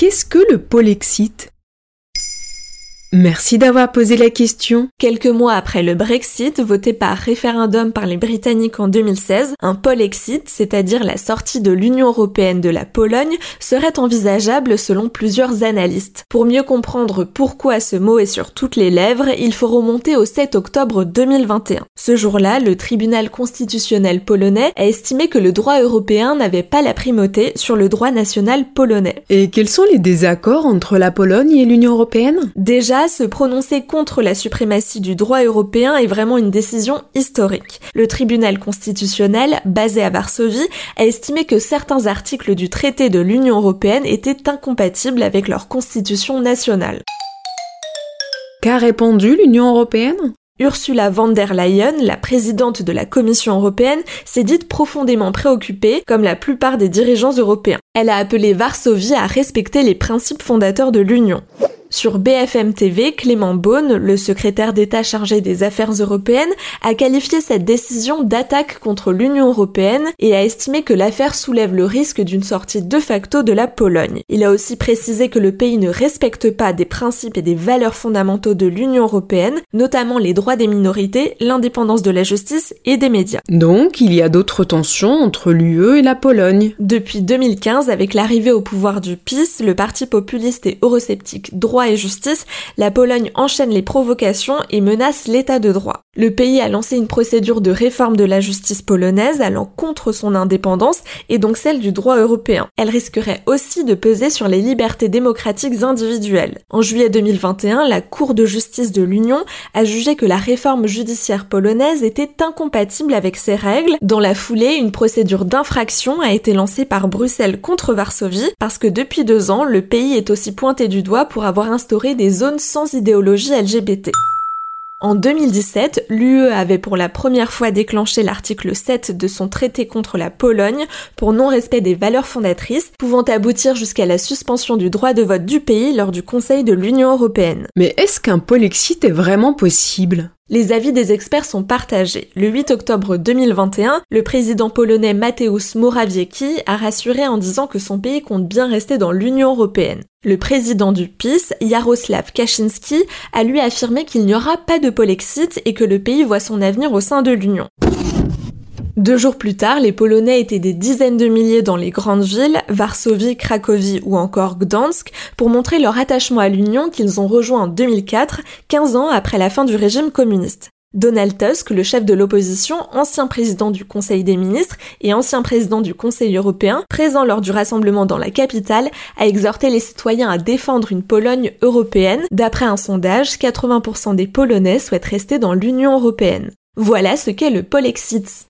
Qu'est-ce que le Polexit Merci d'avoir posé la question. Quelques mois après le Brexit, voté par référendum par les Britanniques en 2016, un Polexit, c'est-à-dire la sortie de l'Union européenne de la Pologne, serait envisageable selon plusieurs analystes. Pour mieux comprendre pourquoi ce mot est sur toutes les lèvres, il faut remonter au 7 octobre 2021. Ce jour-là, le tribunal constitutionnel polonais a estimé que le droit européen n'avait pas la primauté sur le droit national polonais. Et quels sont les désaccords entre la Pologne et l'Union européenne? Déjà, se prononcer contre la suprématie du droit européen est vraiment une décision historique. Le tribunal constitutionnel, basé à Varsovie, a estimé que certains articles du traité de l'Union européenne étaient incompatibles avec leur constitution nationale. Qu'a répondu l'Union européenne? Ursula von der Leyen, la présidente de la Commission européenne, s'est dite profondément préoccupée, comme la plupart des dirigeants européens. Elle a appelé Varsovie à respecter les principes fondateurs de l'Union. Sur BFM TV, Clément Beaune, le secrétaire d'État chargé des affaires européennes, a qualifié cette décision d'attaque contre l'Union européenne et a estimé que l'affaire soulève le risque d'une sortie de facto de la Pologne. Il a aussi précisé que le pays ne respecte pas des principes et des valeurs fondamentaux de l'Union européenne, notamment les droits des minorités, l'indépendance de la justice et des médias. Donc, il y a d'autres tensions entre l'UE et la Pologne. Depuis 2015, avec l'arrivée au pouvoir du PiS, le parti populiste et eurosceptique droit et justice, la Pologne enchaîne les provocations et menace l'état de droit. Le pays a lancé une procédure de réforme de la justice polonaise allant contre son indépendance et donc celle du droit européen. Elle risquerait aussi de peser sur les libertés démocratiques individuelles. En juillet 2021, la Cour de justice de l'Union a jugé que la réforme judiciaire polonaise était incompatible avec ces règles. Dans la foulée, une procédure d'infraction a été lancée par Bruxelles contre Varsovie parce que depuis deux ans, le pays est aussi pointé du doigt pour avoir instaurer des zones sans idéologie LGBT. En 2017, l'UE avait pour la première fois déclenché l'article 7 de son traité contre la Pologne pour non-respect des valeurs fondatrices, pouvant aboutir jusqu'à la suspension du droit de vote du pays lors du Conseil de l'Union européenne. Mais est-ce qu'un polexit est vraiment possible? Les avis des experts sont partagés. Le 8 octobre 2021, le président polonais Mateusz Morawiecki a rassuré en disant que son pays compte bien rester dans l'Union européenne. Le président du PiS, Jaroslav Kaczynski, a lui affirmé qu'il n'y aura pas de polexit et que le pays voit son avenir au sein de l'Union. Deux jours plus tard, les Polonais étaient des dizaines de milliers dans les grandes villes, Varsovie, Cracovie ou encore Gdansk, pour montrer leur attachement à l'Union qu'ils ont rejoint en 2004, 15 ans après la fin du régime communiste. Donald Tusk, le chef de l'opposition, ancien président du Conseil des ministres et ancien président du Conseil européen, présent lors du rassemblement dans la capitale, a exhorté les citoyens à défendre une Pologne européenne. D'après un sondage, 80% des Polonais souhaitent rester dans l'Union européenne. Voilà ce qu'est le Polexit.